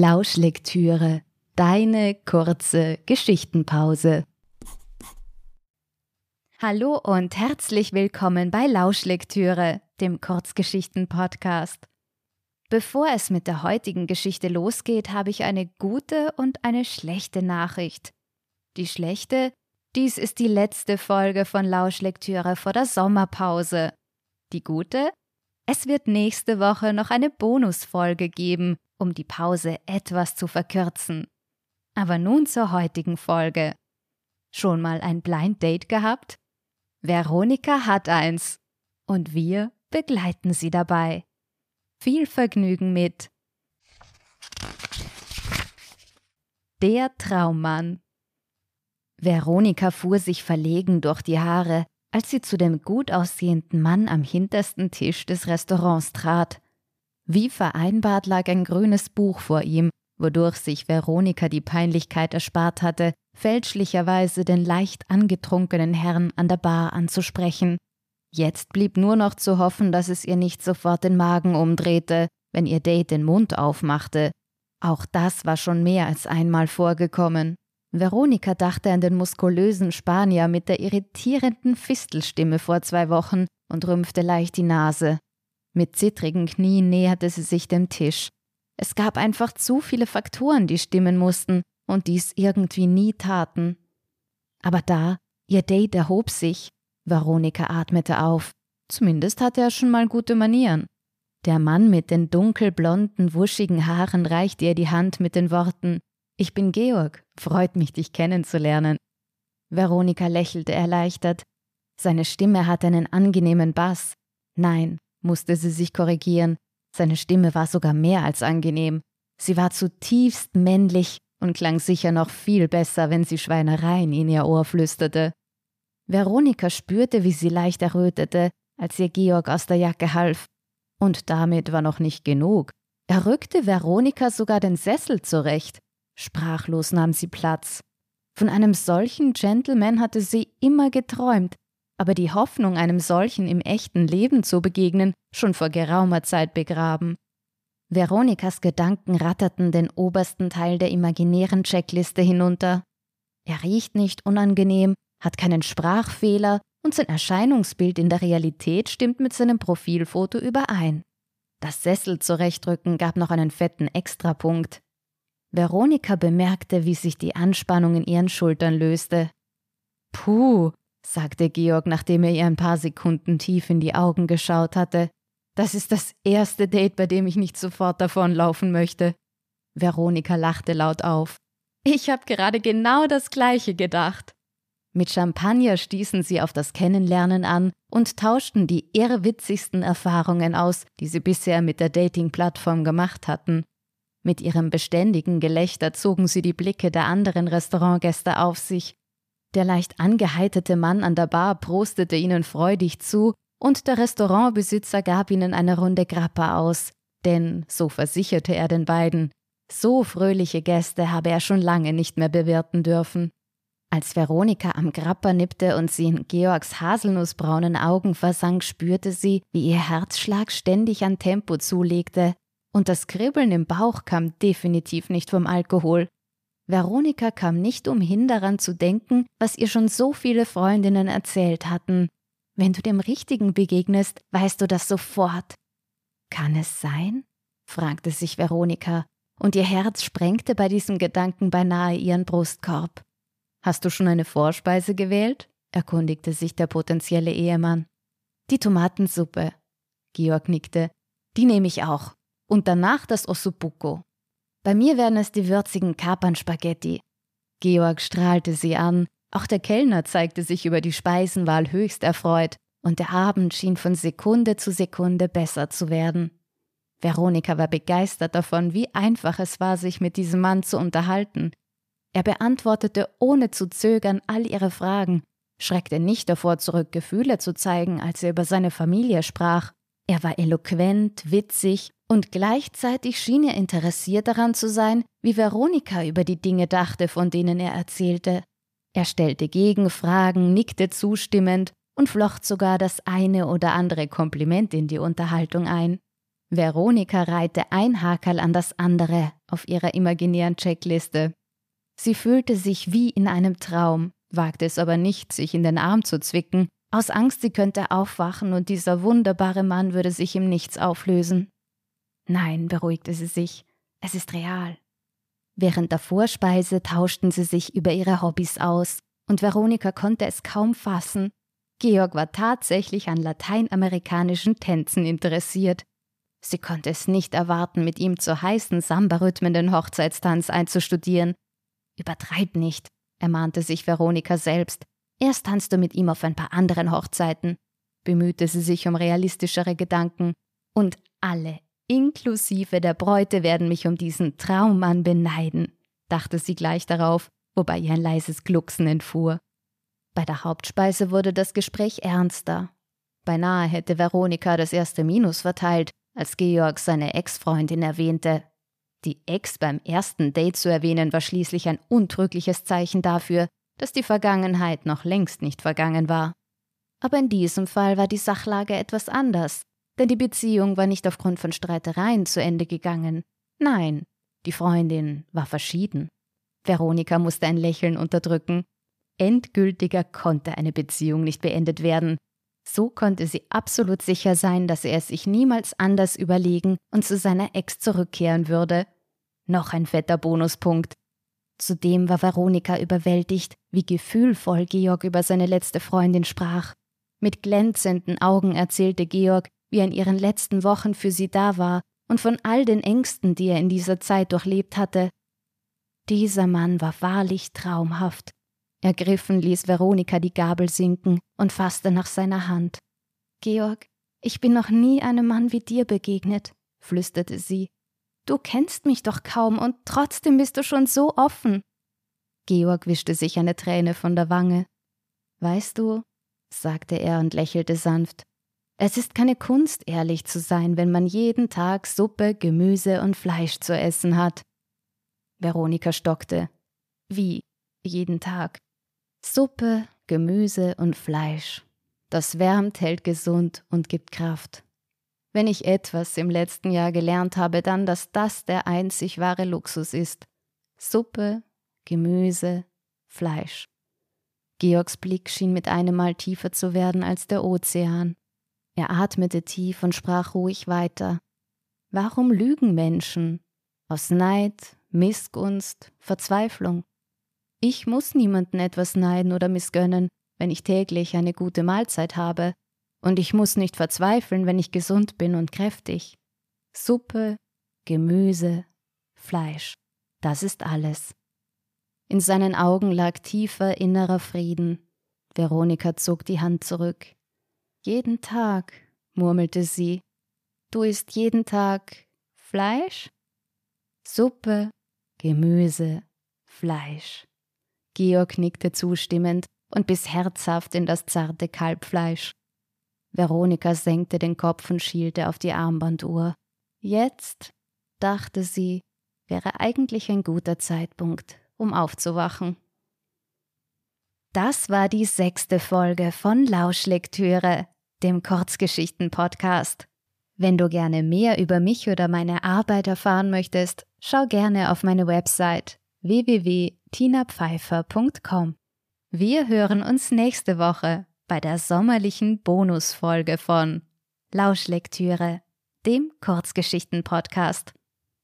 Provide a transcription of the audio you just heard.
Lauschlektüre, deine kurze Geschichtenpause. Hallo und herzlich willkommen bei Lauschlektüre, dem Kurzgeschichten-Podcast. Bevor es mit der heutigen Geschichte losgeht, habe ich eine gute und eine schlechte Nachricht. Die schlechte, dies ist die letzte Folge von Lauschlektüre vor der Sommerpause. Die gute, es wird nächste Woche noch eine Bonusfolge geben, um die Pause etwas zu verkürzen. Aber nun zur heutigen Folge. Schon mal ein Blind Date gehabt? Veronika hat eins. Und wir begleiten sie dabei. Viel Vergnügen mit Der Traummann. Veronika fuhr sich verlegen durch die Haare, als sie zu dem gut aussehenden Mann am hintersten Tisch des Restaurants trat. Wie vereinbart lag ein grünes Buch vor ihm, wodurch sich Veronika die Peinlichkeit erspart hatte, fälschlicherweise den leicht angetrunkenen Herrn an der Bar anzusprechen. Jetzt blieb nur noch zu hoffen, dass es ihr nicht sofort den Magen umdrehte, wenn ihr Date den Mund aufmachte. Auch das war schon mehr als einmal vorgekommen. Veronika dachte an den muskulösen Spanier mit der irritierenden Fistelstimme vor zwei Wochen und rümpfte leicht die Nase. Mit zittrigen Knien näherte sie sich dem Tisch. Es gab einfach zu viele Faktoren, die stimmen mussten und dies irgendwie nie taten. Aber da, ihr Date erhob sich. Veronika atmete auf. Zumindest hatte er schon mal gute Manieren. Der Mann mit den dunkelblonden, wuschigen Haaren reichte ihr die Hand mit den Worten Ich bin Georg, freut mich, dich kennenzulernen. Veronika lächelte erleichtert. Seine Stimme hatte einen angenehmen Bass. Nein, musste sie sich korrigieren. Seine Stimme war sogar mehr als angenehm. Sie war zutiefst männlich und klang sicher noch viel besser, wenn sie Schweinereien in ihr Ohr flüsterte. Veronika spürte, wie sie leicht errötete, als ihr Georg aus der Jacke half. Und damit war noch nicht genug. Er rückte Veronika sogar den Sessel zurecht. Sprachlos nahm sie Platz. Von einem solchen Gentleman hatte sie immer geträumt, aber die Hoffnung, einem solchen im echten Leben zu begegnen, schon vor geraumer Zeit begraben. Veronikas Gedanken ratterten den obersten Teil der imaginären Checkliste hinunter. Er riecht nicht unangenehm, hat keinen Sprachfehler und sein Erscheinungsbild in der Realität stimmt mit seinem Profilfoto überein. Das Sessel zurechtrücken gab noch einen fetten Extrapunkt. Veronika bemerkte, wie sich die Anspannung in ihren Schultern löste. Puh, sagte Georg, nachdem er ihr ein paar Sekunden tief in die Augen geschaut hatte. Das ist das erste Date, bei dem ich nicht sofort davonlaufen möchte. Veronika lachte laut auf. Ich habe gerade genau das gleiche gedacht. Mit Champagner stießen sie auf das Kennenlernen an und tauschten die irrwitzigsten Erfahrungen aus, die sie bisher mit der Dating-Plattform gemacht hatten. Mit ihrem beständigen Gelächter zogen sie die Blicke der anderen Restaurantgäste auf sich der leicht angeheiterte Mann an der Bar prostete ihnen freudig zu, und der Restaurantbesitzer gab ihnen eine Runde Grappa aus, denn, so versicherte er den beiden, so fröhliche Gäste habe er schon lange nicht mehr bewirten dürfen. Als Veronika am Grappa nippte und sie in Georgs haselnussbraunen Augen versank, spürte sie, wie ihr Herzschlag ständig an Tempo zulegte, und das Kribbeln im Bauch kam definitiv nicht vom Alkohol, Veronika kam nicht umhin daran zu denken, was ihr schon so viele Freundinnen erzählt hatten. Wenn du dem Richtigen begegnest, weißt du das sofort. Kann es sein? fragte sich Veronika, und ihr Herz sprengte bei diesem Gedanken beinahe ihren Brustkorb. Hast du schon eine Vorspeise gewählt? erkundigte sich der potenzielle Ehemann. Die Tomatensuppe. Georg nickte. Die nehme ich auch. Und danach das Ossobuco. Bei mir wären es die würzigen Kapernspaghetti. Georg strahlte sie an, auch der Kellner zeigte sich über die Speisenwahl höchst erfreut, und der Abend schien von Sekunde zu Sekunde besser zu werden. Veronika war begeistert davon, wie einfach es war, sich mit diesem Mann zu unterhalten. Er beantwortete ohne zu zögern all ihre Fragen, schreckte nicht davor zurück, Gefühle zu zeigen, als er über seine Familie sprach, Er war eloquent, witzig und gleichzeitig schien er interessiert daran zu sein, wie Veronika über die Dinge dachte, von denen er erzählte. Er stellte Gegenfragen, nickte zustimmend und flocht sogar das eine oder andere Kompliment in die Unterhaltung ein. Veronika reihte ein Hakerl an das andere auf ihrer imaginären Checkliste. Sie fühlte sich wie in einem Traum, wagte es aber nicht, sich in den Arm zu zwicken, aus Angst, sie könnte aufwachen und dieser wunderbare Mann würde sich im Nichts auflösen. Nein, beruhigte sie sich, es ist real. Während der Vorspeise tauschten sie sich über ihre Hobbys aus, und Veronika konnte es kaum fassen. Georg war tatsächlich an lateinamerikanischen Tänzen interessiert. Sie konnte es nicht erwarten, mit ihm zu heißen Samba-Rhythmen den Hochzeitstanz einzustudieren. Übertreib nicht, ermahnte sich Veronika selbst, Erst tanzt du mit ihm auf ein paar anderen Hochzeiten, bemühte sie sich um realistischere Gedanken, und alle, inklusive der Bräute, werden mich um diesen Traummann beneiden, dachte sie gleich darauf, wobei ihr ein leises Glucksen entfuhr. Bei der Hauptspeise wurde das Gespräch ernster. Beinahe hätte Veronika das erste Minus verteilt, als Georg seine Ex-Freundin erwähnte. Die Ex beim ersten Date zu erwähnen war schließlich ein untrügliches Zeichen dafür, dass die Vergangenheit noch längst nicht vergangen war. Aber in diesem Fall war die Sachlage etwas anders, denn die Beziehung war nicht aufgrund von Streitereien zu Ende gegangen. Nein, die Freundin war verschieden. Veronika musste ein Lächeln unterdrücken. Endgültiger konnte eine Beziehung nicht beendet werden. So konnte sie absolut sicher sein, dass er es sich niemals anders überlegen und zu seiner Ex zurückkehren würde. Noch ein fetter Bonuspunkt. Zudem war Veronika überwältigt, wie gefühlvoll Georg über seine letzte Freundin sprach. Mit glänzenden Augen erzählte Georg, wie er in ihren letzten Wochen für sie da war und von all den Ängsten, die er in dieser Zeit durchlebt hatte. Dieser Mann war wahrlich traumhaft. Ergriffen ließ Veronika die Gabel sinken und fasste nach seiner Hand. Georg, ich bin noch nie einem Mann wie dir begegnet, flüsterte sie Du kennst mich doch kaum und trotzdem bist du schon so offen. Georg wischte sich eine Träne von der Wange. Weißt du, sagte er und lächelte sanft, es ist keine Kunst, ehrlich zu sein, wenn man jeden Tag Suppe, Gemüse und Fleisch zu essen hat. Veronika stockte. Wie jeden Tag? Suppe, Gemüse und Fleisch. Das wärmt, hält gesund und gibt Kraft. Wenn ich etwas im letzten Jahr gelernt habe, dann, dass das der einzig wahre Luxus ist. Suppe, Gemüse, Fleisch. Georgs Blick schien mit einem Mal tiefer zu werden als der Ozean. Er atmete tief und sprach ruhig weiter. Warum lügen Menschen? Aus Neid, Missgunst, Verzweiflung. Ich muss niemanden etwas neiden oder missgönnen, wenn ich täglich eine gute Mahlzeit habe, und ich muss nicht verzweifeln, wenn ich gesund bin und kräftig. Suppe, Gemüse, Fleisch, das ist alles. In seinen Augen lag tiefer innerer Frieden. Veronika zog die Hand zurück. Jeden Tag, murmelte sie. Du isst jeden Tag Fleisch? Suppe, Gemüse, Fleisch. Georg nickte zustimmend und biss herzhaft in das zarte Kalbfleisch. Veronika senkte den Kopf und schielte auf die Armbanduhr. Jetzt, dachte sie, wäre eigentlich ein guter Zeitpunkt, um aufzuwachen. Das war die sechste Folge von Lauschlektüre, dem Kurzgeschichten-Podcast. Wenn du gerne mehr über mich oder meine Arbeit erfahren möchtest, schau gerne auf meine Website www.tinapfeifer.com. Wir hören uns nächste Woche bei der sommerlichen Bonusfolge von Lauschlektüre, dem Kurzgeschichten-Podcast.